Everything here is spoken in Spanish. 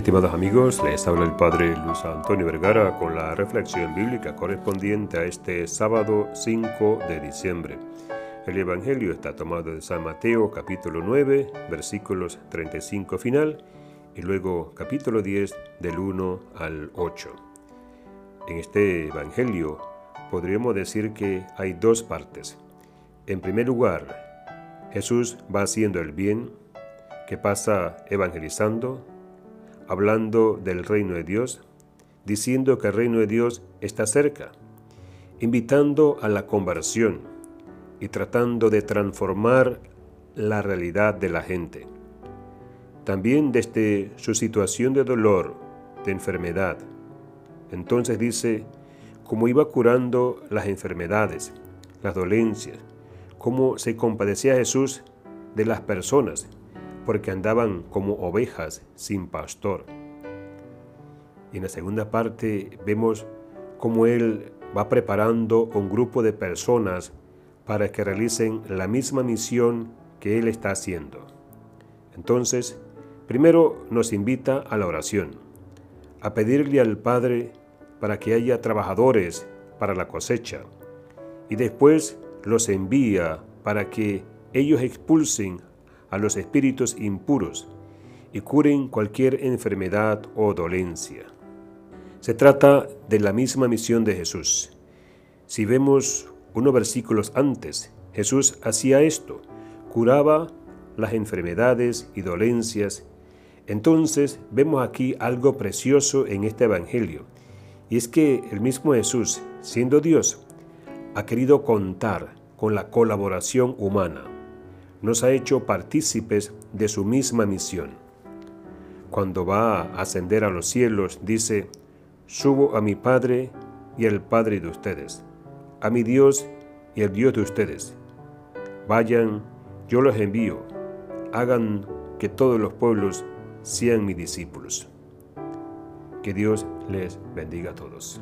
Estimados amigos, les habla el Padre Luis Antonio Vergara con la reflexión bíblica correspondiente a este sábado 5 de diciembre. El Evangelio está tomado de San Mateo capítulo 9, versículos 35 final y luego capítulo 10 del 1 al 8. En este Evangelio podríamos decir que hay dos partes. En primer lugar, Jesús va haciendo el bien, que pasa evangelizando, hablando del reino de Dios, diciendo que el reino de Dios está cerca, invitando a la conversión y tratando de transformar la realidad de la gente. También desde su situación de dolor, de enfermedad. Entonces dice, cómo iba curando las enfermedades, las dolencias, cómo se compadecía Jesús de las personas, porque andaban como ovejas sin pastor. Y en la segunda parte vemos cómo Él va preparando un grupo de personas para que realicen la misma misión que Él está haciendo. Entonces, primero nos invita a la oración, a pedirle al Padre para que haya trabajadores para la cosecha, y después los envía para que ellos expulsen a los espíritus impuros y curen cualquier enfermedad o dolencia. Se trata de la misma misión de Jesús. Si vemos unos versículos antes, Jesús hacía esto, curaba las enfermedades y dolencias. Entonces vemos aquí algo precioso en este Evangelio, y es que el mismo Jesús, siendo Dios, ha querido contar con la colaboración humana nos ha hecho partícipes de su misma misión. Cuando va a ascender a los cielos, dice, subo a mi Padre y al Padre de ustedes, a mi Dios y al Dios de ustedes. Vayan, yo los envío, hagan que todos los pueblos sean mis discípulos. Que Dios les bendiga a todos.